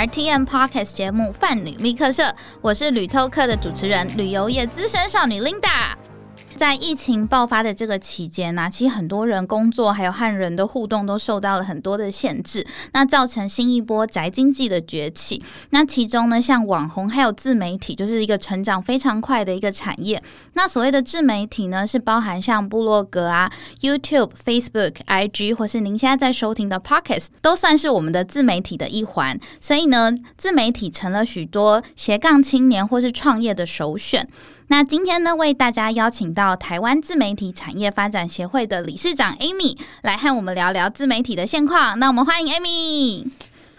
RTM Podcast 节目《泛旅密客社》，我是旅透客的主持人，旅游业资深少女 Linda。在疫情爆发的这个期间呢，其实很多人工作还有和人的互动都受到了很多的限制，那造成新一波宅经济的崛起。那其中呢，像网红还有自媒体，就是一个成长非常快的一个产业。那所谓的自媒体呢，是包含像部落格啊、YouTube、Facebook、IG，或是您现在在收听的 Pocket，都算是我们的自媒体的一环。所以呢，自媒体成了许多斜杠青年或是创业的首选。那今天呢，为大家邀请到台湾自媒体产业发展协会的理事长 Amy 来和我们聊聊自媒体的现况。那我们欢迎 Amy。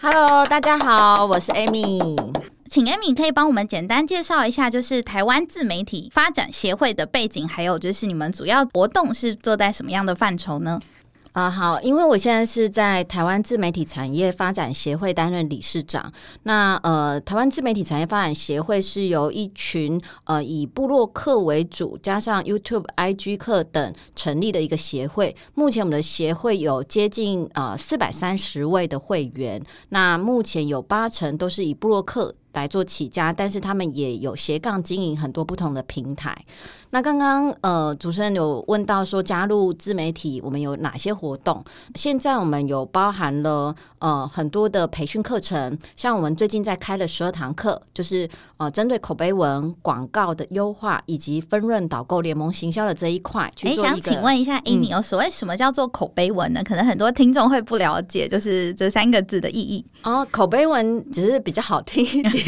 Hello，大家好，我是 Amy。请 Amy 可以帮我们简单介绍一下，就是台湾自媒体发展协会的背景，还有就是你们主要活动是做在什么样的范畴呢？啊，好，因为我现在是在台湾自媒体产业发展协会担任理事长。那呃，台湾自媒体产业发展协会是由一群呃以部落客为主，加上 YouTube、IG 课等成立的一个协会。目前我们的协会有接近呃四百三十位的会员。那目前有八成都是以部落客来做起家，但是他们也有斜杠经营很多不同的平台。那刚刚呃，主持人有问到说加入自媒体，我们有哪些活动？现在我们有包含了呃很多的培训课程，像我们最近在开了十二堂课，就是呃针对口碑文广告的优化以及分润导购联盟行销的这一块去做想请问一下 Amy 哦，所谓什么叫做口碑文呢？可能很多听众会不了解，就是这三个字的意义哦。口碑文只是比较好听一点，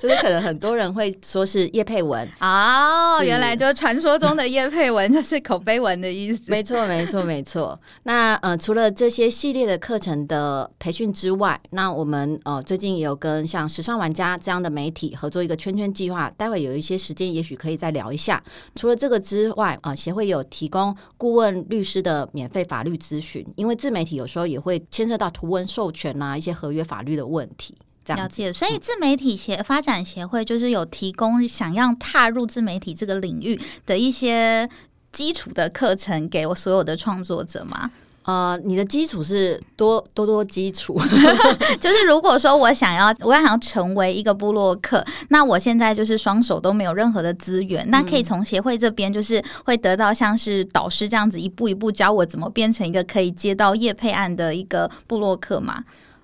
就是可能很多人会说是叶佩文哦，原来就是传。传说中的叶佩文就是口碑文的意思，没错，没错，没错。那呃，除了这些系列的课程的培训之外，那我们呃最近也有跟像时尚玩家这样的媒体合作一个圈圈计划。待会有一些时间，也许可以再聊一下。除了这个之外，啊，协会有提供顾问律师的免费法律咨询，因为自媒体有时候也会牵涉到图文授权啊一些合约法律的问题。了解，所以自媒体协发展协会就是有提供想要踏入自媒体这个领域的一些基础的课程给我所有的创作者吗？呃，你的基础是多多多基础，就是如果说我想要我要想要成为一个部落客，那我现在就是双手都没有任何的资源，那可以从协会这边就是会得到像是导师这样子一步一步教我怎么变成一个可以接到业配案的一个部落客嘛。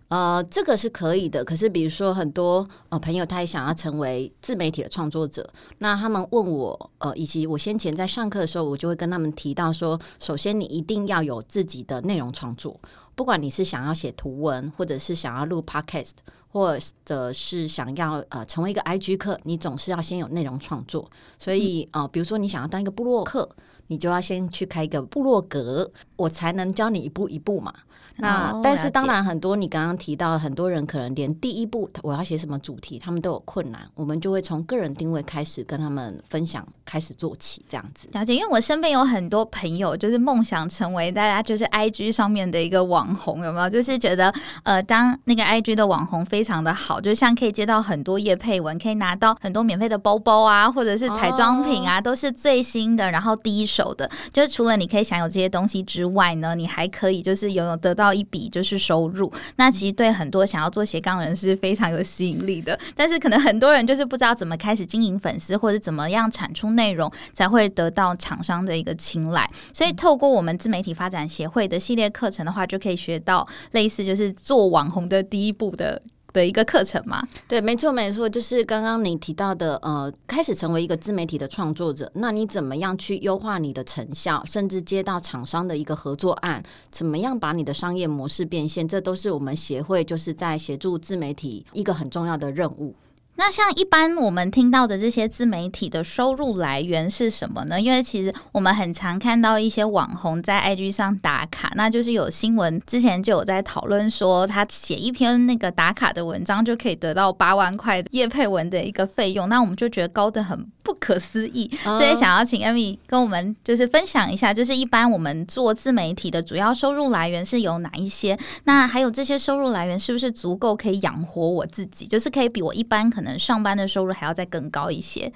呃，这个是可以的。可是，比如说很多呃朋友，他也想要成为自媒体的创作者，那他们问我，呃，以及我先前在上课的时候，我就会跟他们提到说，首先你一定要有自己的内容创作，不管你是想要写图文，或者是想要录 podcast，或者是想要呃成为一个 IG 客，你总是要先有内容创作。所以，呃，比如说你想要当一个部落客，你就要先去开一个部落格，我才能教你一步一步嘛。那但是当然，很多你刚刚提到，很多人可能连第一步我要写什么主题，他们都有困难。我们就会从个人定位开始跟他们分享，开始做起这样子。了解，因为我身边有很多朋友，就是梦想成为大家就是 I G 上面的一个网红，有没有？就是觉得呃，当那个 I G 的网红非常的好，就像可以接到很多叶配文，可以拿到很多免费的包包啊，或者是彩妆品啊，都是最新的，然后第一手的。就是除了你可以享有这些东西之外呢，你还可以就是拥有得到。一笔就是收入，那其实对很多想要做斜杠人是非常有吸引力的。但是可能很多人就是不知道怎么开始经营粉丝，或者怎么样产出内容才会得到厂商的一个青睐。所以透过我们自媒体发展协会的系列课程的话，就可以学到类似就是做网红的第一步的。的一个课程嘛？对，没错，没错，就是刚刚你提到的，呃，开始成为一个自媒体的创作者，那你怎么样去优化你的成效，甚至接到厂商的一个合作案，怎么样把你的商业模式变现，这都是我们协会就是在协助自媒体一个很重要的任务。那像一般我们听到的这些自媒体的收入来源是什么呢？因为其实我们很常看到一些网红在 IG 上打卡，那就是有新闻之前就有在讨论说，他写一篇那个打卡的文章就可以得到八万块叶配文的一个费用，那我们就觉得高的很不可思议，所以想要请 Amy 跟我们就是分享一下，就是一般我们做自媒体的主要收入来源是有哪一些？那还有这些收入来源是不是足够可以养活我自己？就是可以比我一般可能。能上班的收入还要再更高一些。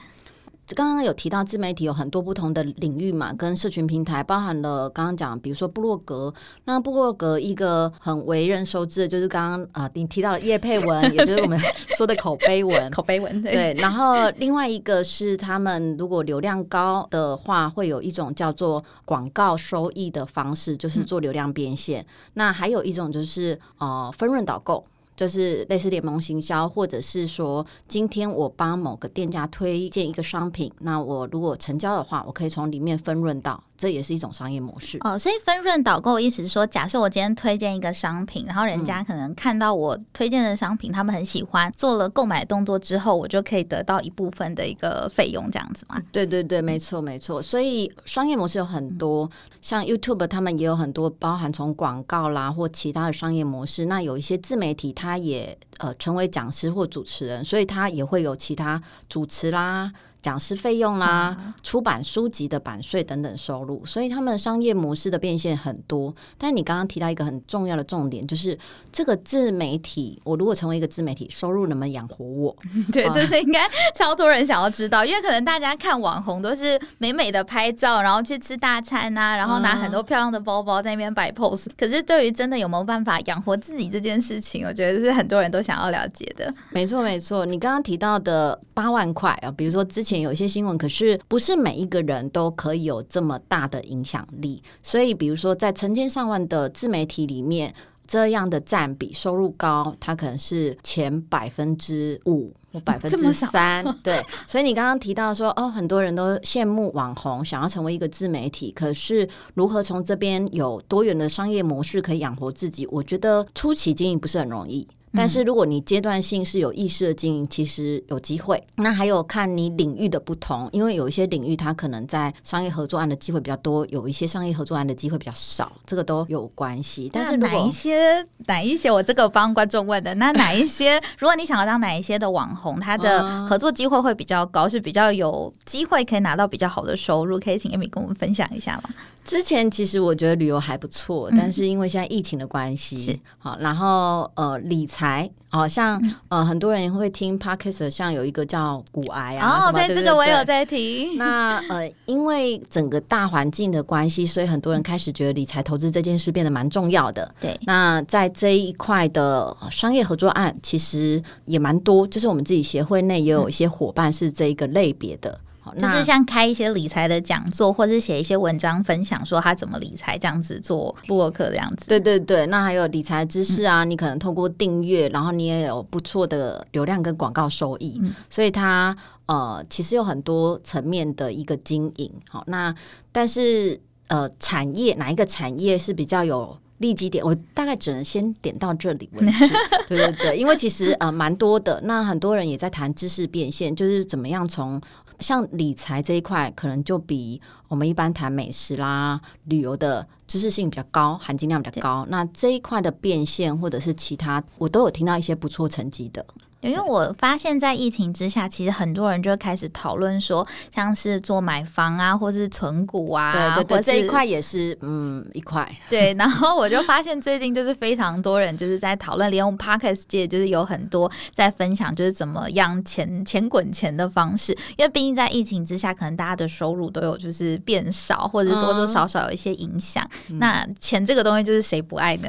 刚刚有提到自媒体有很多不同的领域嘛，跟社群平台包含了刚刚讲，比如说部落格。那部落格一个很为人熟知的，就是刚刚啊，你提到了叶佩文，也就是我们说的口碑文。口碑文对。然后另外一个是他们如果流量高的话，会有一种叫做广告收益的方式，就是做流量变现。那还有一种就是呃分润导购。就是类似联盟行销，或者是说，今天我帮某个店家推荐一个商品，那我如果成交的话，我可以从里面分润到。这也是一种商业模式哦，所以分润导购意思是说，假设我今天推荐一个商品，然后人家可能看到我推荐的商品，他们很喜欢，做了购买动作之后，我就可以得到一部分的一个费用，这样子吗？对对对，没错没错。所以商业模式有很多，像 YouTube 他们也有很多，包含从广告啦或其他的商业模式。那有一些自媒体，他也呃成为讲师或主持人，所以他也会有其他主持啦。讲师费用啦，出版书籍的版税等等收入，所以他们商业模式的变现很多。但你刚刚提到一个很重要的重点，就是这个自媒体，我如果成为一个自媒体，收入能不能养活我？对，这是应该超多人想要知道，因为可能大家看网红都是美美的拍照，然后去吃大餐呐，然后拿很多漂亮的包包在那边摆 pose。可是对于真的有没有办法养活自己这件事情，我觉得是很多人都想要了解的。没错，没错。你刚刚提到的八万块啊，比如说之前。前有一些新闻，可是不是每一个人都可以有这么大的影响力。所以，比如说在成千上万的自媒体里面，这样的占比收入高，它可能是前百分之五或百分之三。对，所以你刚刚提到说，哦，很多人都羡慕网红，想要成为一个自媒体，可是如何从这边有多元的商业模式可以养活自己？我觉得初期经营不是很容易。但是如果你阶段性是有意识的经营，其实有机会。那还有看你领域的不同，因为有一些领域它可能在商业合作案的机会比较多，有一些商业合作案的机会比较少，这个都有关系。但是哪一些哪一些，我这个帮观众问的，那哪一些？如果你想要当哪一些的网红，他的合作机会会比较高，是比较有机会可以拿到比较好的收入，可以请 Amy 跟我们分享一下吗？之前其实我觉得旅游还不错，但是因为现在疫情的关系，好，然后呃理财，好像呃很多人会听 podcast，像有一个叫骨癌啊，哦，对，这个我有在听。那呃因为整个大环境的关系，所以很多人开始觉得理财投资这件事变得蛮重要的。对，那在这一块的商业合作案，其实也蛮多，就是我们自己协会内也有一些伙伴是这一个类别的。就是像开一些理财的讲座，或者是写一些文章分享，说他怎么理财这样子做布洛克这样子。对对对，那还有理财知识啊，你可能透过订阅，然后你也有不错的流量跟广告收益，所以它呃其实有很多层面的一个经营。好，那但是呃产业哪一个产业是比较有利基点？我大概只能先点到这里为止。对对对，因为其实呃蛮多的，那很多人也在谈知识变现，就是怎么样从。像理财这一块，可能就比我们一般谈美食啦、旅游的知识性比较高，含金量比较高。那这一块的变现或者是其他，我都有听到一些不错成绩的。因为我发现，在疫情之下，其实很多人就开始讨论说，像是做买房啊，或是存股啊，对对对，这一块也是嗯一块。对，然后我就发现最近就是非常多人就是在讨论，连我们 Parkes 界就是有很多在分享，就是怎么样钱钱滚钱的方式。因为毕竟在疫情之下，可能大家的收入都有就是变少，或者多多少少有一些影响。那钱这个东西，就是谁不爱呢？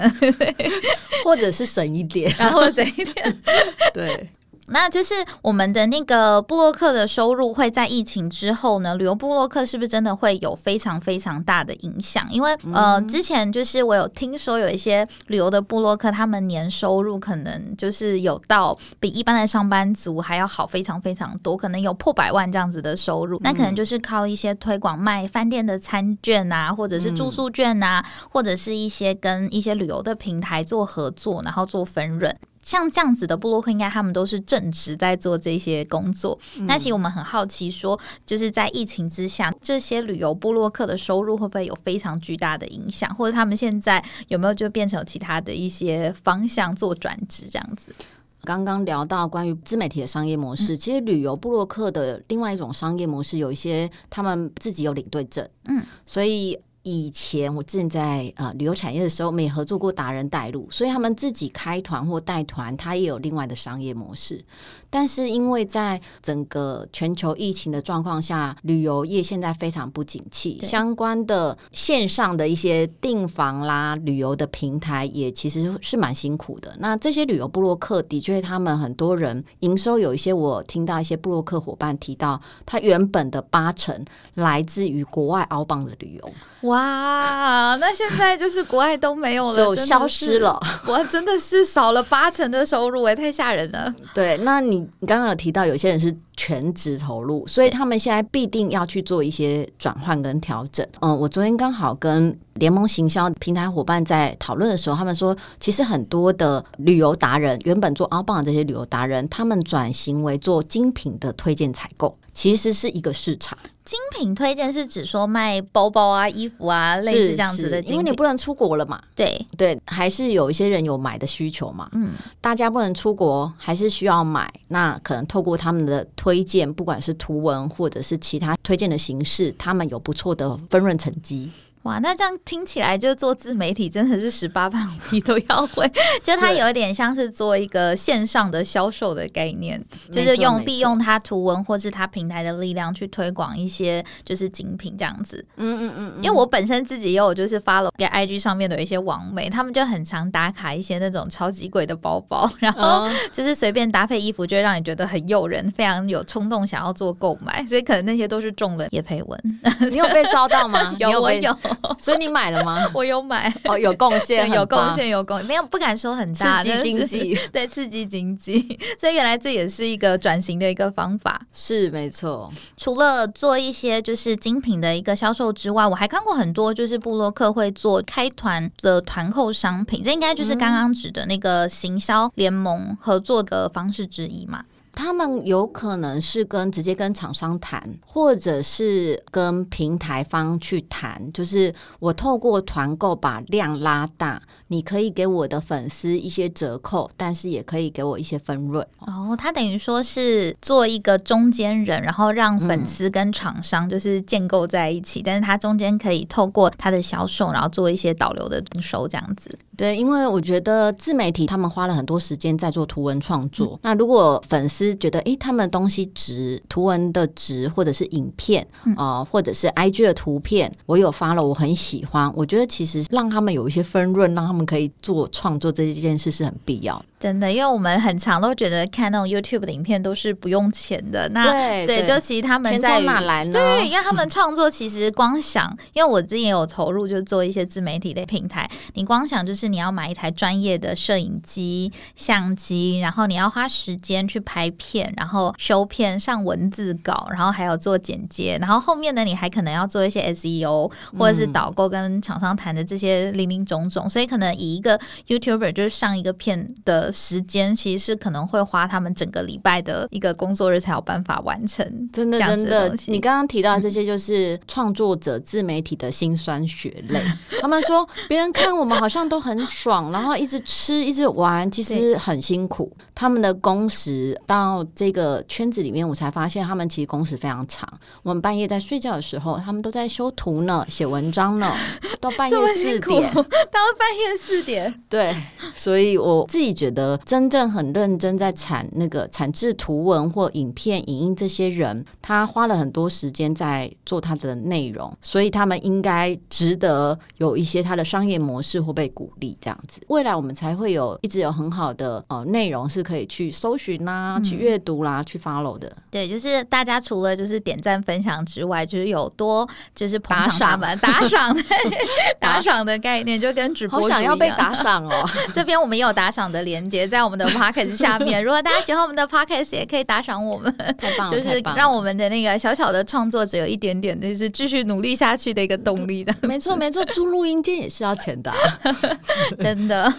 或者是省一点，然后省一点，对。那就是我们的那个布洛克的收入会在疫情之后呢？旅游布洛克是不是真的会有非常非常大的影响？因为呃，之前就是我有听说有一些旅游的布洛克，他们年收入可能就是有到比一般的上班族还要好非常非常多，可能有破百万这样子的收入。那可能就是靠一些推广卖饭店的餐券啊，或者是住宿券啊，或者是一些跟一些旅游的平台做合作，然后做分润。像这样子的布洛克，应该他们都是正职在做这些工作。那其实我们很好奇，说就是在疫情之下，这些旅游布洛克的收入会不会有非常巨大的影响，或者他们现在有没有就变成其他的一些方向做转职这样子？刚刚聊到关于自媒体的商业模式，其实旅游布洛克的另外一种商业模式，有一些他们自己有领队证，嗯，所以。以前我之前在呃旅游产业的时候，我们也合作过达人带路，所以他们自己开团或带团，他也有另外的商业模式。但是因为在整个全球疫情的状况下，旅游业现在非常不景气，相关的线上的一些订房啦、旅游的平台也其实是蛮辛苦的。那这些旅游部落客的确，他们很多人营收有一些，我听到一些部落客伙伴提到，他原本的八成来自于国外澳棒的旅游。哇，那现在就是国外都没有了，就消失了。哇，真的是少了八成的收入，哎，太吓人了。对，那你你刚刚有提到有些人是全职投入，所以他们现在必定要去做一些转换跟调整。嗯，我昨天刚好跟联盟行销平台伙伴在讨论的时候，他们说，其实很多的旅游达人，原本做阿棒的这些旅游达人，他们转型为做精品的推荐采购。其实是一个市场，精品推荐是指说卖包包啊、衣服啊，类似这样子的。因为你不能出国了嘛，对对，还是有一些人有买的需求嘛。嗯，大家不能出国，还是需要买。那可能透过他们的推荐，不管是图文或者是其他推荐的形式，他们有不错的分润成绩。哇，那这样听起来，就做自媒体真的是十八般武艺都要会。就它有一点像是做一个线上的销售的概念，就是用利用它图文或是它平台的力量去推广一些就是精品这样子。嗯嗯嗯。因为我本身自己也有就是发了在 IG 上面的一些网美，他们就很常打卡一些那种超级贵的包包，然后就是随便搭配衣服，就会让你觉得很诱人，非常有冲动想要做购买。所以可能那些都是中了叶佩文。你有被烧到吗？有，我有。所以你买了吗？我有买哦，有 贡献，有贡献，有贡，没有不敢说很大，刺激经济，对，刺激经济。所以原来这也是一个转型的一个方法，是没错。除了做一些就是精品的一个销售之外，我还看过很多就是布洛克会做开团的团购商品，这应该就是刚刚指的那个行销联盟合作的方式之一嘛。他们有可能是跟直接跟厂商谈，或者是跟平台方去谈，就是我透过团购把量拉大，你可以给我的粉丝一些折扣，但是也可以给我一些分润。哦，他等于说是做一个中间人，然后让粉丝跟厂商就是建构在一起，但是他中间可以透过他的销售，然后做一些导流的营收，这样子。对，因为我觉得自媒体他们花了很多时间在做图文创作，那如果粉丝觉得哎，他们的东西值，图文的值，或者是影片啊，或者是 IG 的图片，我有发了，我很喜欢。我觉得其实让他们有一些分润，让他们可以做创作这一件事是很必要。真的，因为我们很常都觉得看那种 YouTube 的影片都是不用钱的。那对，就其实他们在哪来呢？对，因为他们创作其实光想，因为我之前有投入，就做一些自媒体的平台。你光想就是你要买一台专业的摄影机、相机，然后你要花时间去拍片，然后修片、上文字稿，然后还有做剪接，然后后面呢，你还可能要做一些 SEO 或者是导购跟厂商谈的这些零零总总。所以可能以一个 YouTuber 就是上一个片的。时间其实是可能会花他们整个礼拜的一个工作日才有办法完成，真的真的。你刚刚提到这些，就是创作者自媒体的辛酸血泪。他们说别人看我们好像都很爽，然后一直吃一直玩，其实很辛苦。他们的工时到这个圈子里面，我才发现他们其实工时非常长。我们半夜在睡觉的时候，他们都在修图呢、写文章呢，到半夜四点，到半夜四点。对，所以我自己觉得。真正很认真在产那个产制图文或影片、影音这些人，他花了很多时间在做他的内容，所以他们应该值得有一些他的商业模式或被鼓励这样子。未来我们才会有一直有很好的呃内容是可以去搜寻啦、去阅读啦、去 follow 的。对，就是大家除了就是点赞分享之外，就是有多就是打赏嘛打赏 打赏的概念，就跟直播想要被打赏哦。这边我们也有打赏的连接。在我们的 podcast 下面，如果大家喜欢我们的 podcast，也可以打赏我们，太棒了，就是让我们的那个小小的创作者有一点点，就是继续努力下去的一个动力的。没错，没错，租录音间也是要钱的，真的。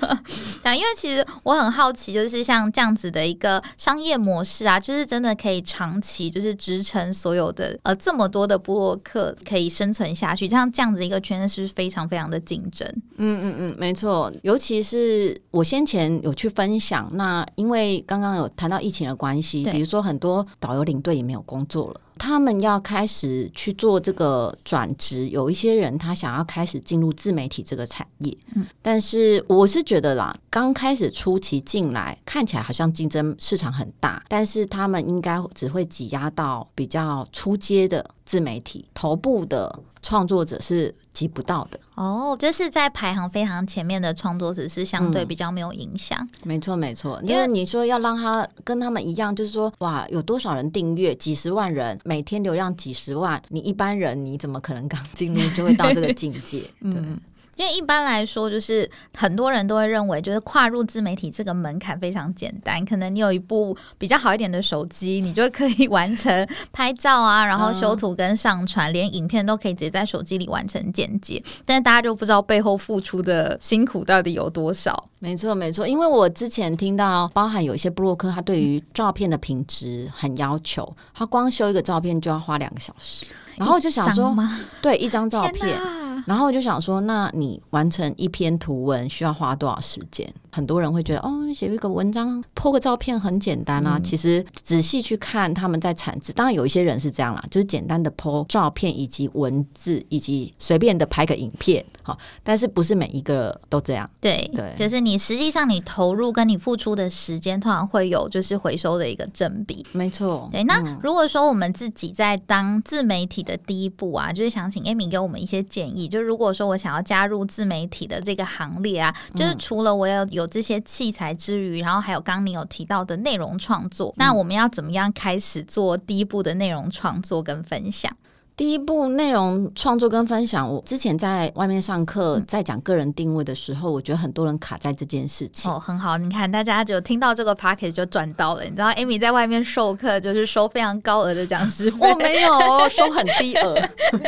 但因为其实我很好奇，就是像这样子的一个商业模式啊，就是真的可以长期就是支撑所有的呃这么多的播客可以生存下去，像这样子一个圈子是不是非常非常的竞争？嗯嗯嗯，没错，尤其是我先前有去分。分享。那，因为刚刚有谈到疫情的关系，比如说很多导游领队也没有工作了。他们要开始去做这个转职，有一些人他想要开始进入自媒体这个产业，嗯，但是我是觉得啦，刚开始初期进来，看起来好像竞争市场很大，但是他们应该只会挤压到比较出阶的自媒体，头部的创作者是及不到的。哦，就是在排行非常前面的创作者是相对比较没有影响。没错，没错，因为你说要让他跟他们一样，就是说，哇，有多少人订阅？几十万人，每天流量几十万，你一般人你怎么可能刚进入就会到这个境界？对。因为一般来说，就是很多人都会认为，就是跨入自媒体这个门槛非常简单。可能你有一部比较好一点的手机，你就可以完成拍照啊，然后修图跟上传，连影片都可以直接在手机里完成剪辑。但是大家就不知道背后付出的辛苦到底有多少。没错，没错。因为我之前听到，包含有一些布洛克，他对于照片的品质很要求，他光修一个照片就要花两个小时。然后就想说，对，一张照片。然后我就想说，那你完成一篇图文需要花多少时间？很多人会觉得，哦，写一个文章、po 个照片很简单啊。其实仔细去看他们在产制，当然有一些人是这样啦，就是简单的 po 照片以及文字，以及随便的拍个影片，好。但是不是每一个都这样？对对，就是你实际上你投入跟你付出的时间，通常会有就是回收的一个正比。没错。对，那如果说我们自己在当自媒体的第一步啊，就是想请 Amy 给我们一些建议。就是如果说我想要加入自媒体的这个行列啊，就是除了我要有这些器材之余，然后还有刚你有提到的内容创作，那我们要怎么样开始做第一步的内容创作跟分享？第一部内容创作跟分享，我之前在外面上课在讲个人定位的时候，我觉得很多人卡在这件事情。哦，很好，你看大家就听到这个 p a c k e t 就赚到了。你知道，Amy 在外面授课就是收非常高额的讲师费，我没有收很低额，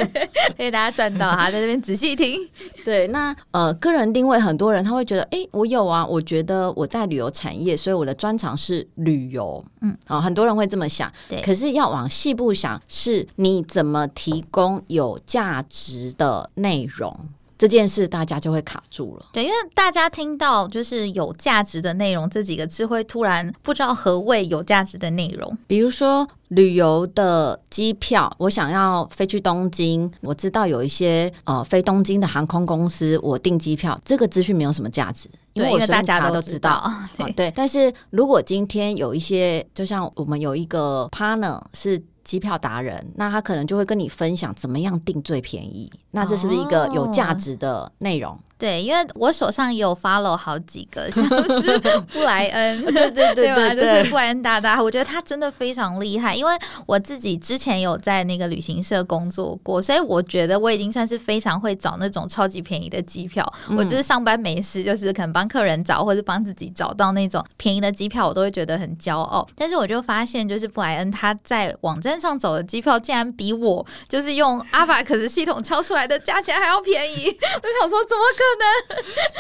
所以大家赚到哈，在这边仔细听。对，那呃，个人定位，很多人他会觉得，哎，我有啊，我觉得我在旅游产业，所以我的专长是旅游。嗯，好，很多人会这么想。对，可是要往细部想，是你怎么。提供有价值的内容这件事，大家就会卡住了。对，因为大家听到就是有价值的内容这几个字，会突然不知道何谓有价值的内容。比如说旅游的机票，我想要飞去东京，我知道有一些呃飞东京的航空公司，我订机票，这个资讯没有什么价值，因为我大家都知道。对，但是如果今天有一些，就像我们有一个 partner 是。机票达人，那他可能就会跟你分享怎么样订最便宜。那这是不是一个有价值的内容？对，因为我手上也有 follow 好几个，像是布莱恩，对对对对，就是布莱恩大大，我觉得他真的非常厉害。因为我自己之前有在那个旅行社工作过，所以我觉得我已经算是非常会找那种超级便宜的机票。我就是上班没事，就是可能帮客人找，或者帮自己找到那种便宜的机票，我都会觉得很骄傲。但是我就发现，就是布莱恩他在网站上走的机票，竟然比我就是用 阿法克斯系统敲出来的价钱还要便宜。我想说，怎么可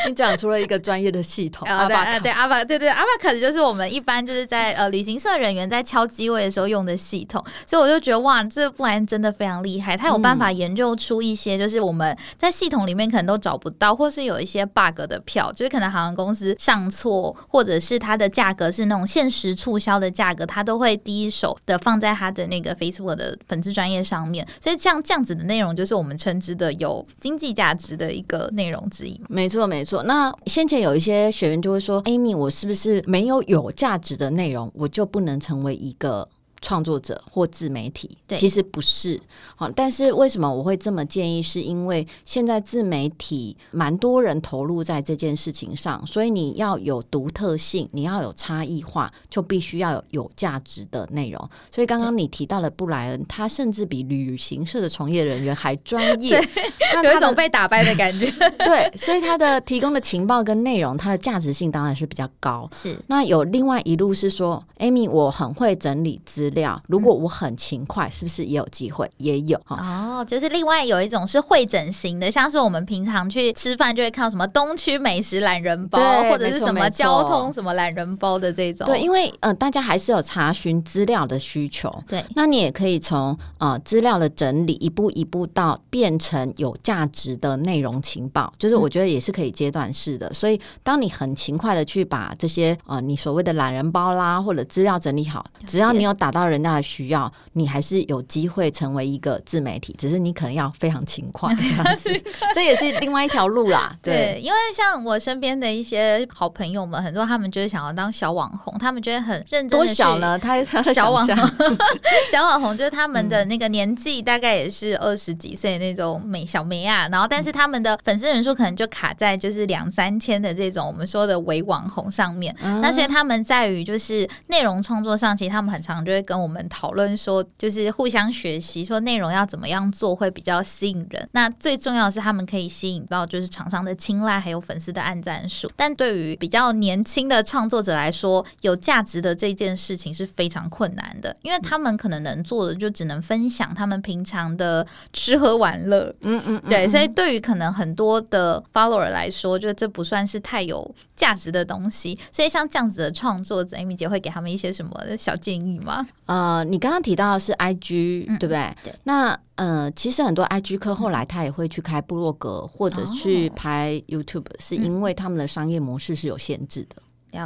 能？你讲出了一个专业的系统啊！对对，阿巴对对阿巴卡就是我们一般就是在呃旅行社人员在敲机位的时候用的系统，所以我就觉得哇，这布莱恩真的非常厉害，他有办法研究出一些就是我们在系统里面可能都找不到，或是有一些 bug 的票，就是可能航空公司上错，或者是它的价格是那种限时促销的价格，它都会第一手的放在它的那个 Facebook 的粉丝专业上面，所以像这样子的内容，就是我们称之的有经济价值的一个内容之一。没错，没错。那先前有一些学员就会说：“Amy，我是不是没有有价值的内容，我就不能成为一个？”创作者或自媒体，其实不是好，但是为什么我会这么建议？是因为现在自媒体蛮多人投入在这件事情上，所以你要有独特性，你要有差异化，就必须要有有价值的内容。所以刚刚你提到了布莱恩，他甚至比旅行社的从业人员还专业，有一种被打败的感觉。对，所以他的提供的情报跟内容，它的价值性当然是比较高。是，那有另外一路是说，Amy，我很会整理资。料，如果我很勤快，是不是也有机会？也有哦，就是另外有一种是会整型的，像是我们平常去吃饭就会看到什么东区美食懒人包，或者是什么交通什么懒人包的这种。对，因为呃，大家还是有查询资料的需求。对，那你也可以从呃资料的整理一步一步到变成有价值的内容情报，就是我觉得也是可以阶段式的。所以当你很勤快的去把这些呃你所谓的懒人包啦或者资料整理好，只要你有打。到人家的需要，你还是有机会成为一个自媒体，只是你可能要非常勤快，这样子，这也是另外一条路啦。对，因为像我身边的一些好朋友们，很多他们就是想要当小网红，他们觉得很认真。多小呢？他小网红，小网红就是他们的那个年纪大概也是二十几岁那种美小美啊，然后但是他们的粉丝人数可能就卡在就是两三千的这种我们说的伪网红上面。那所以他们在于就是内容创作上，其实他们很常就会跟我们讨论说，就是互相学习，说内容要怎么样做会比较吸引人。那最重要的是他们可以吸引到就是厂商的青睐，还有粉丝的按赞数。但对于比较年轻的创作者来说，有价值的这件事情是非常困难的，因为他们可能能做的就只能分享他们平常的吃喝玩乐。嗯嗯，对，所以对于可能很多的 follower 来说，就这不算是太有价值的东西。所以像这样子的创作者，Amy 姐会给他们一些什么小建议吗？呃，你刚刚提到的是 IG，对不对？对。那呃，其实很多 IG 客后来他也会去开部落格或者去拍 YouTube，是因为他们的商业模式是有限制的。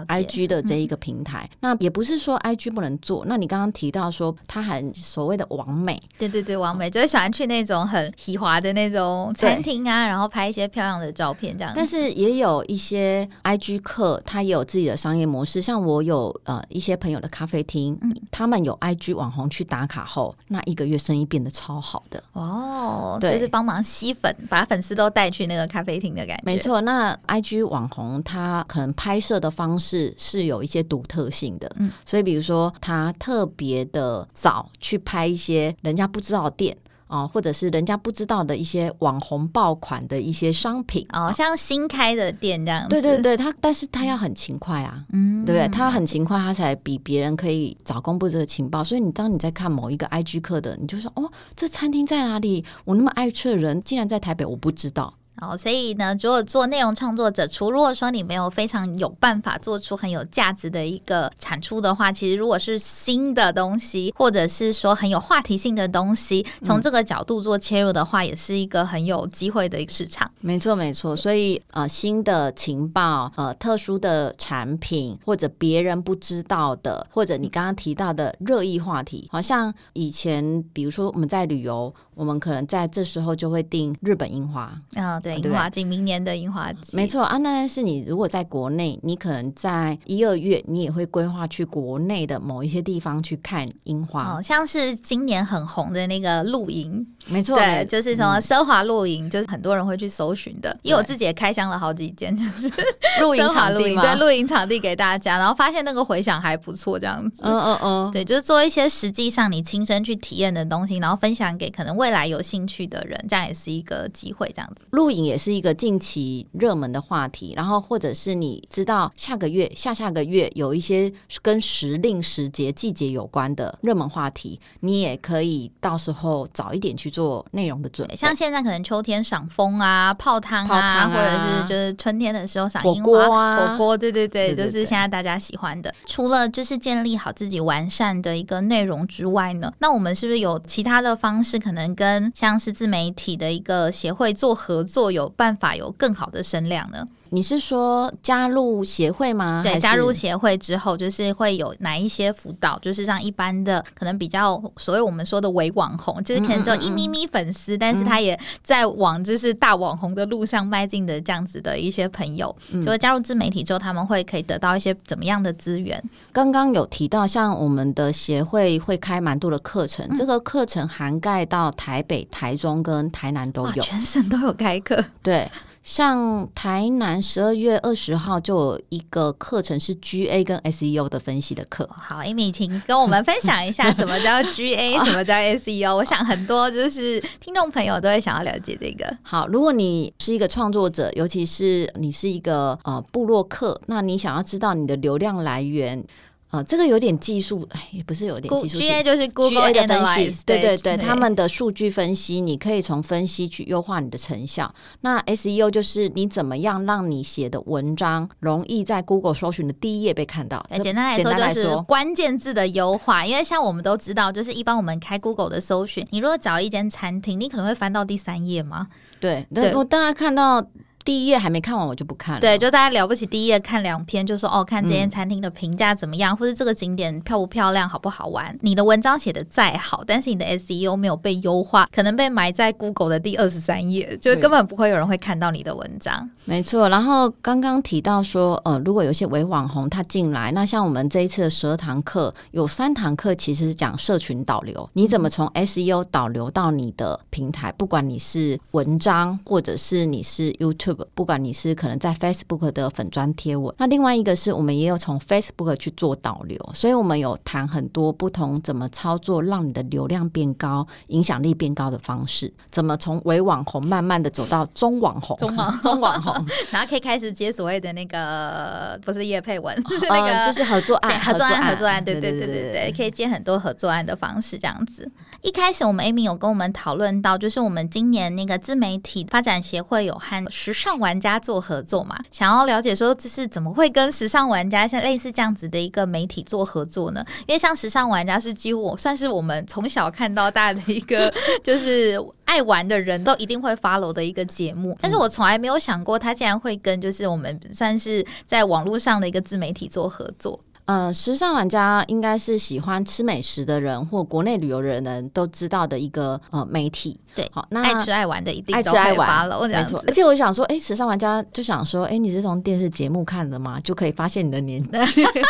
I G 的这一个平台，那也不是说 I G 不能做。那你刚刚提到说，他很所谓的完美，对对对，完美就是喜欢去那种很喜华的那种餐厅啊，然后拍一些漂亮的照片这样。但是也有一些 I G 客，他也有自己的商业模式。像我有呃一些朋友的咖啡厅，他们有 I G 网红去打卡后，那一个月生意变得超好的哦。就是帮忙吸粉，把粉丝都带去那个咖啡厅的感觉。没错，那 I G 网红他可能拍摄的方。是是有一些独特性的，嗯，所以比如说他特别的早去拍一些人家不知道的店啊，或者是人家不知道的一些网红爆款的一些商品哦，像新开的店这样。对对对，他但是他要很勤快啊，嗯，对不对？他很勤快，他才比别人可以早公布这个情报。所以你当你在看某一个 IG 课的，你就说哦，这餐厅在哪里？我那么爱吃的人竟然在台北，我不知道。哦，所以呢，如果做内容创作者，除如果说你没有非常有办法做出很有价值的一个产出的话，其实如果是新的东西，或者是说很有话题性的东西，从这个角度做切入的话，也是一个很有机会的一个市场。没错，没错。所以呃，新的情报、呃，特殊的产品，或者别人不知道的，或者你刚刚提到的热议话题，好像以前比如说我们在旅游。我们可能在这时候就会订日本樱花。啊，对，樱花季，明年的樱花季，没错啊。那是你如果在国内，你可能在一二月，你也会规划去国内的某一些地方去看樱花，哦，像是今年很红的那个露营，没错，对，就是什么奢华露营，就是很多人会去搜寻的。因为我自己也开箱了好几间，就是 露营场地，对，露营场地给大家，然后发现那个回响还不错，这样子，嗯嗯嗯，对，就是做一些实际上你亲身去体验的东西，然后分享给可能未。未来有兴趣的人，这样也是一个机会。这样子，录影也是一个近期热门的话题。然后，或者是你知道下个月、下下个月有一些跟时令、时节、季节有关的热门话题，你也可以到时候早一点去做内容的准备。像现在可能秋天赏枫啊、泡汤啊，或者是就是春天的时候赏樱花、火锅，对对对，就是现在大家喜欢的。除了就是建立好自己完善的一个内容之外呢，那我们是不是有其他的方式可能？跟像是自媒体的一个协会做合作，有办法有更好的声量呢？你是说加入协会吗？对，加入协会之后，就是会有哪一些辅导？就是让一般的可能比较所谓我们说的伪网红，就是可能只有一咪咪粉丝，但是他也在往就是大网红的路上迈进的这样子的一些朋友，就是加入自媒体之后，他们会可以得到一些怎么样的资源？刚刚有提到，像我们的协会会开蛮多的课程，这个课程涵盖到台北、台中跟台南都有，全省都有开课。对。像台南十二月二十号就有一个课程是 GA 跟 SEO 的分析的课。好，Amy，请跟我们分享一下什么叫 GA，什么叫 SEO。我想很多就是听众朋友都会想要了解这个。好，如果你是一个创作者，尤其是你是一个呃部落客，那你想要知道你的流量来源。啊，这个有点技术，哎，也不是有点技术。G A 就是 Google 的分析，对对对，他们的数据分析，你可以从分析去优化你的成效。那 S E O 就是你怎么样让你写的文章容易在 Google 搜寻的第一页被看到。简单来说，就是关键字的优化。因为像我们都知道，就是一般我们开 Google 的搜寻，你如果找一间餐厅，你可能会翻到第三页吗？对，对我当然看到。第一页还没看完，我就不看了。对，就大家了不起，第一页看两篇，就说哦，看这间餐厅的评价怎么样，或者这个景点漂不漂亮，好不好玩。你的文章写的再好，但是你的 SEO 没有被优化，可能被埋在 Google 的第二十三页，就根本不会有人会看到你的文章。没错。然后刚刚提到说，呃，如果有些伪网红他进来，那像我们这一次的十二堂课，有三堂课其实是讲社群导流，你怎么从 SEO 导流到你的平台，不管你是文章或者是你是 YouTube，不管你是可能在 Facebook 的粉砖贴文。那另外一个是我们也有从 Facebook 去做导流，所以我们有谈很多不同怎么操作，让你的流量变高、影响力变高的方式，怎么从伪网红慢慢的走到中网红、中网 中网红，然后可以开始接所谓的那个不是叶佩文，是那个就是合作案、合作案、合作案，对对对对对，可以接很多合作案的方式这样子。一开始我们 Amy 有跟我们讨论到，就是我们今年那个自媒体发展协会有和时尚玩家做合作嘛，想要了解说这是怎么会跟时尚玩家像类似这样子的一个媒体做合作呢？因为像时尚玩家是几乎算是我们从小看到大的一个，就是爱玩的人都一定会 follow 的一个节目，但是我从来没有想过他竟然会跟就是我们算是在网络上的一个自媒体做合作。呃，时尚玩家应该是喜欢吃美食的人或国内旅游的人都知道的一个呃媒体。对，好，那爱吃爱玩的一定爱吃爱玩了，没错。而且我想说，哎，时尚玩家就想说，哎，你是从电视节目看的吗？就可以发现你的年纪。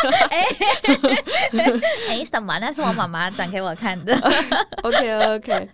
哎，哎，什么？那是我妈妈转给我看的。OK OK，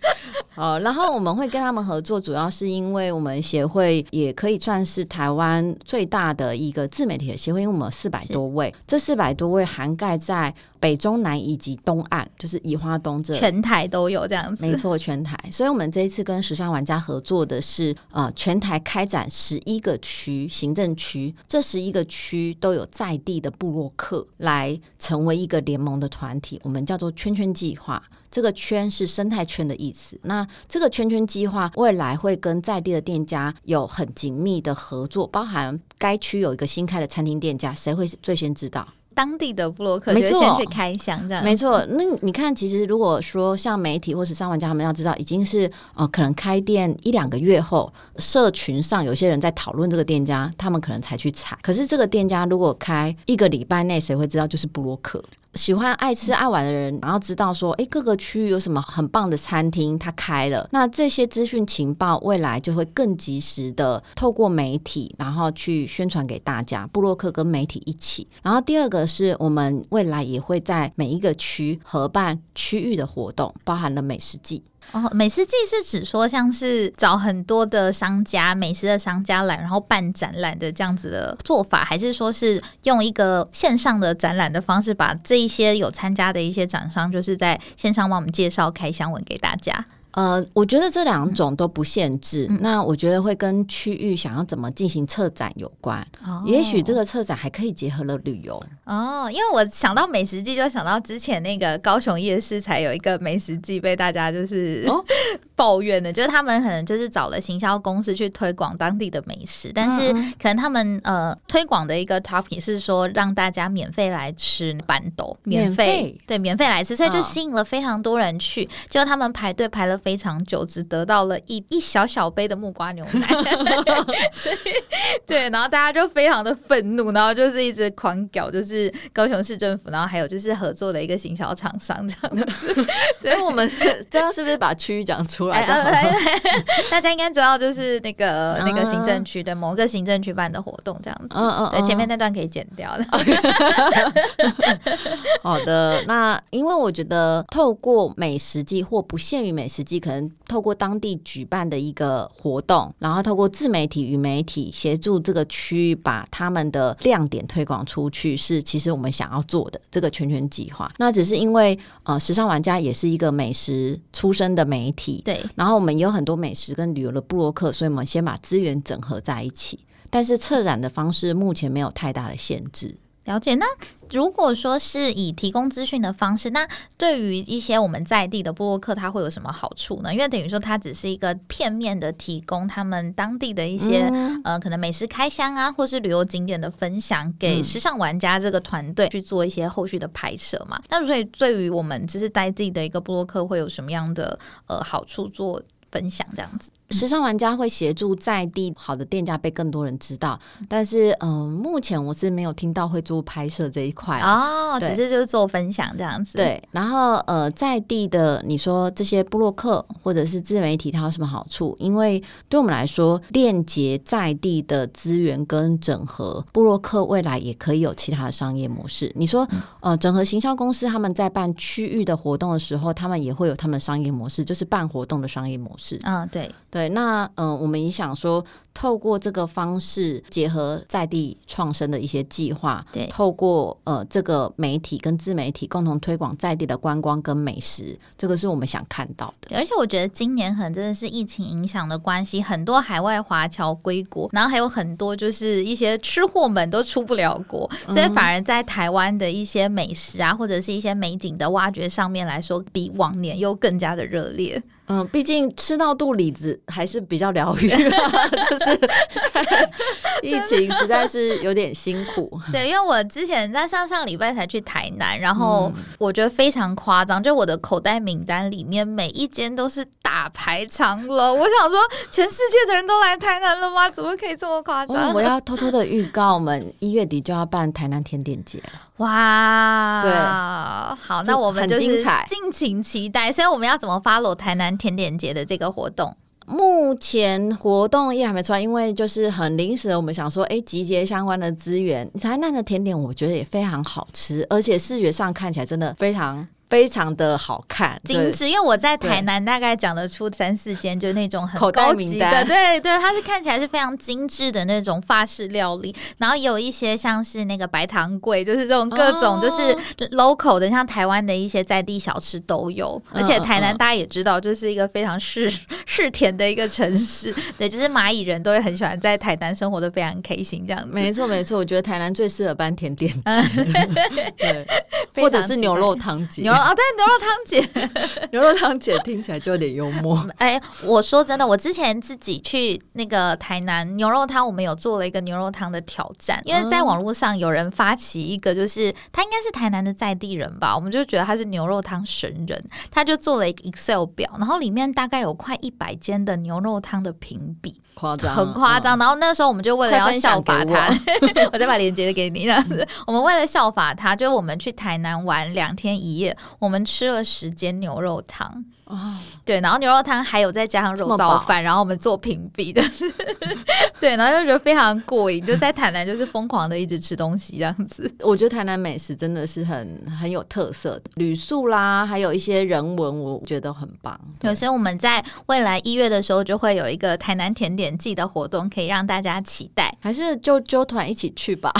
好。然后我们会跟他们合作，主要是因为我们协会也可以算是台湾最大的一个自媒体的协会，因为我们四百多位，这四百多位。会涵盖在北中南以及东岸，就是宜花东这全台都有这样子，没错，全台。所以，我们这一次跟时尚玩家合作的是，呃，全台开展十一个区行政区，这十一个区都有在地的部落客来成为一个联盟的团体，我们叫做圈圈计划。这个圈是生态圈的意思。那这个圈圈计划未来会跟在地的店家有很紧密的合作，包含该区有一个新开的餐厅店家，谁会最先知道？当地的布洛克没错先去开箱，这样没错。那你看，其实如果说像媒体或是商玩家，他们要知道，已经是呃，可能开店一两个月后，社群上有些人在讨论这个店家，他们可能才去踩。可是这个店家如果开一个礼拜内，谁会知道？就是布洛克。喜欢爱吃爱玩的人，然后知道说，哎，各个区域有什么很棒的餐厅，它开了，那这些资讯情报未来就会更及时的透过媒体，然后去宣传给大家。布洛克跟媒体一起，然后第二个是我们未来也会在每一个区合办区域的活动，包含了美食季。哦，美食季是指说像是找很多的商家、美食的商家来，然后办展览的这样子的做法，还是说是用一个线上的展览的方式，把这一些有参加的一些展商，就是在线上帮我们介绍开箱文给大家？呃，我觉得这两种都不限制。那我觉得会跟区域想要怎么进行策展有关。哦，也许这个策展还可以结合了旅游。哦，因为我想到美食季，就想到之前那个高雄夜市才有一个美食季被大家就是 抱怨的，就是他们可能就是找了行销公司去推广当地的美食，但是可能他们呃推广的一个 topic 是说让大家免费来吃板豆，免费对免费来吃，所以就吸引了非常多人去，就他们排队排了。非常久，只得到了一一小小杯的木瓜牛奶，所以对，然后大家就非常的愤怒，然后就是一直狂屌，就是高雄市政府，然后还有就是合作的一个行销厂商这样子。对，我们这样是不是把区域讲出来？大家应该知道，就是那个那个行政区的某个行政区办的活动这样子。嗯嗯，对，前面那段可以剪掉的。好的，那因为我觉得透过美食季或不限于美食季。可能透过当地举办的一个活动，然后透过自媒体与媒体协助这个区域把他们的亮点推广出去，是其实我们想要做的这个全权计划。那只是因为呃，时尚玩家也是一个美食出身的媒体，对，然后我们也有很多美食跟旅游的布洛克，所以我们先把资源整合在一起。但是策展的方式目前没有太大的限制。了解，那如果说是以提供资讯的方式，那对于一些我们在地的布洛克，它会有什么好处呢？因为等于说它只是一个片面的提供他们当地的一些呃可能美食开箱啊，或是旅游景点的分享给时尚玩家这个团队去做一些后续的拍摄嘛。那所以对于我们就是在地的一个布洛克，会有什么样的呃好处做分享这样子？时尚玩家会协助在地好的店家被更多人知道，但是嗯、目前我是没有听到会做拍摄这一块啊哦，只是就是做分享这样子。，对，然后呃，在地的你说这些部落客或者是自媒体，它有什么好处？因为对我们来说，链接在地的资源跟整合，部落客未来也可以有其他的商业模式。你说呃，整合行销公司他们在办区域的活动的时候，他们也会有他们的商业模式，就是办活动的商业模式。嗯，对，对，那嗯、我们也想说，透过这个方式结合在地创生的一些计划，对透过呃这个媒体跟自媒体共同推广在地的观光跟美食，这个是我们想看到的。而且我觉得今年可能真的是疫情影响的关系，很多海外华侨归国，然后还有很多就是一些吃货们都出不了国，所以反而在台湾的一些美食啊，或者是一些美景的挖掘上面来说，比往年又更加的热烈。嗯，毕竟吃到肚里子还是比较疗愈，就是 疫情实在是有点辛苦。对，因为我之前在上上礼拜才去台南，然后嗯我觉得非常夸张，就我的口袋名单里面每一间都是大排长龙。我想说，全世界的人都来台南了吗？怎么可以这么夸张？哦我要偷偷的预告，我们一月底就要办台南甜点节了。哇，对好，那我们很就是精彩敬请期待。所以我们要怎么 follow 台南甜点节的这个活动？目前活动也还没出来，因为就是很临时，我们想说，哎，集结相关的资源。台南的甜点我觉得也非常好吃，而且视觉上看起来真的非常非常的好看，精致，因为我在台南大概讲得出三四间，就那种很高级的，对对，它是看起来是非常精致的那种法式料理，然后也有一些像是那个白糖粿，就是这种各种就是 local 的，像台湾的一些在地小吃都有，而且台南大家也知道，就是一个非常是是 甜的一个城市，对，就是蚂蚁人都会很喜欢在台南生活的非常开心这样子。没错没错，我觉得台南最适合办甜点节，对，或者是牛肉汤节牛。肉哦，对，牛肉汤姐，牛肉汤姐听起来就有点幽默。哎，我说真的，我之前自己去那个台南牛肉汤，我们有做了一个牛肉汤的挑战，因为在网络上有人发起一个，就是他应该是台南的在地人吧，我们就觉得他是牛肉汤神人，他就做了一个 Excel 表，然后里面大概有快一百间的牛肉汤的评比，夸张，很夸张。然后那时候我们就为了要效法给他，我再把链接给你。这样子，我们为了效法他，就我们去台南玩两天一夜，我们吃了十间牛肉汤。哦，对，然后牛肉汤还有再加上肉燥饭，然后我们做评比的，对，然后就觉得非常过瘾，就在台南就是疯狂的一直吃东西这样子。我觉得台南美食真的是很很有特色的，旅宿啦，还有一些人文，我觉得很棒。对，所以我们在未来一月的时候就会有一个台南甜点季的活动，可以让大家期待。还是就揪团一起去吧。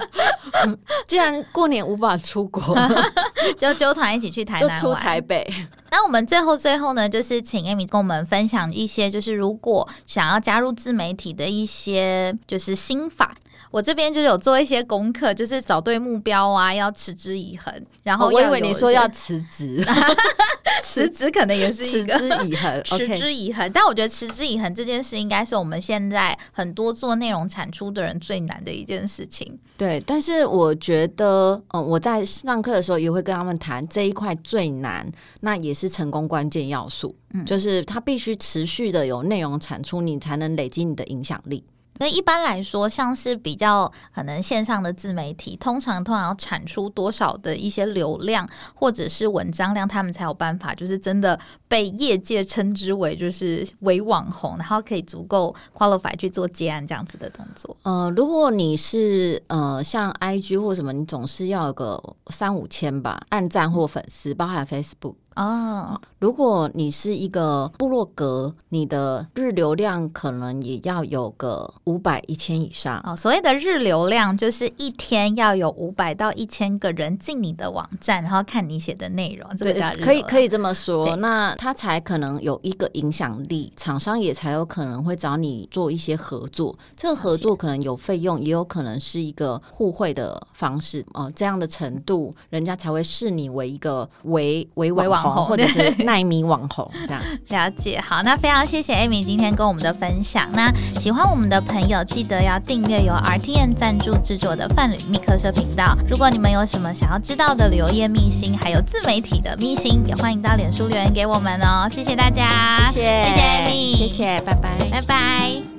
既然过年无法出国，就揪团一起去台就出南玩。台北。那我们最后最后呢，就是请 Amy 跟我们分享一些，就是如果想要加入自媒体的一些就是心法。我这边就是有做一些功课，就是找对目标啊，要持之以恒。然后哦我以为你说要辞职，辞职，可能也是持一个持。之以恒。持之以恒，但我觉得持之以恒这件事，应该是我们现在很多做内容产出的人最难的一件事情。对，但是我觉得，嗯，我在上课的时候也会跟他们谈这一块最难，那也是成功关键要素，嗯就是它必须持续的有内容产出，你才能累积你的影响力。所以一般来说，像是比较可能线上的自媒体，通常通常要产出多少的一些流量或者是文章量，他们才有办法，就是真的被业界称之为就是为网红，然后可以足够 qualify 去做接案这样子的动作。呃，如果你是呃像 IG 或什么，你总是要有个三五千吧，按赞或粉丝，包含 Facebook。哦，如果你是一个部落格，你的日流量可能也要有个五百一千以上。哦，所谓的日流量就是一天要有五百到一千个人进你的网站，然后看你写的内容，这个叫日可以可以这么说，那他才可能有一个影响力，厂商也才有可能会找你做一些合作。这个合作可能有费用，也有可能是一个互惠的方式哦、这样的程度，人家才会视你为一个为为网红或者是耐米网红这样。了解，好，那非常谢谢 Amy 今天跟我们的分享。那喜欢我们的朋友，记得要订阅由 RTN 赞助制作的范旅密客社频道。如果你们有什么想要知道的旅游业秘辛，还有自媒体的秘辛，也欢迎到脸书留言给我们哦。谢谢大家，谢谢谢谢 Amy，谢谢，拜拜，拜拜。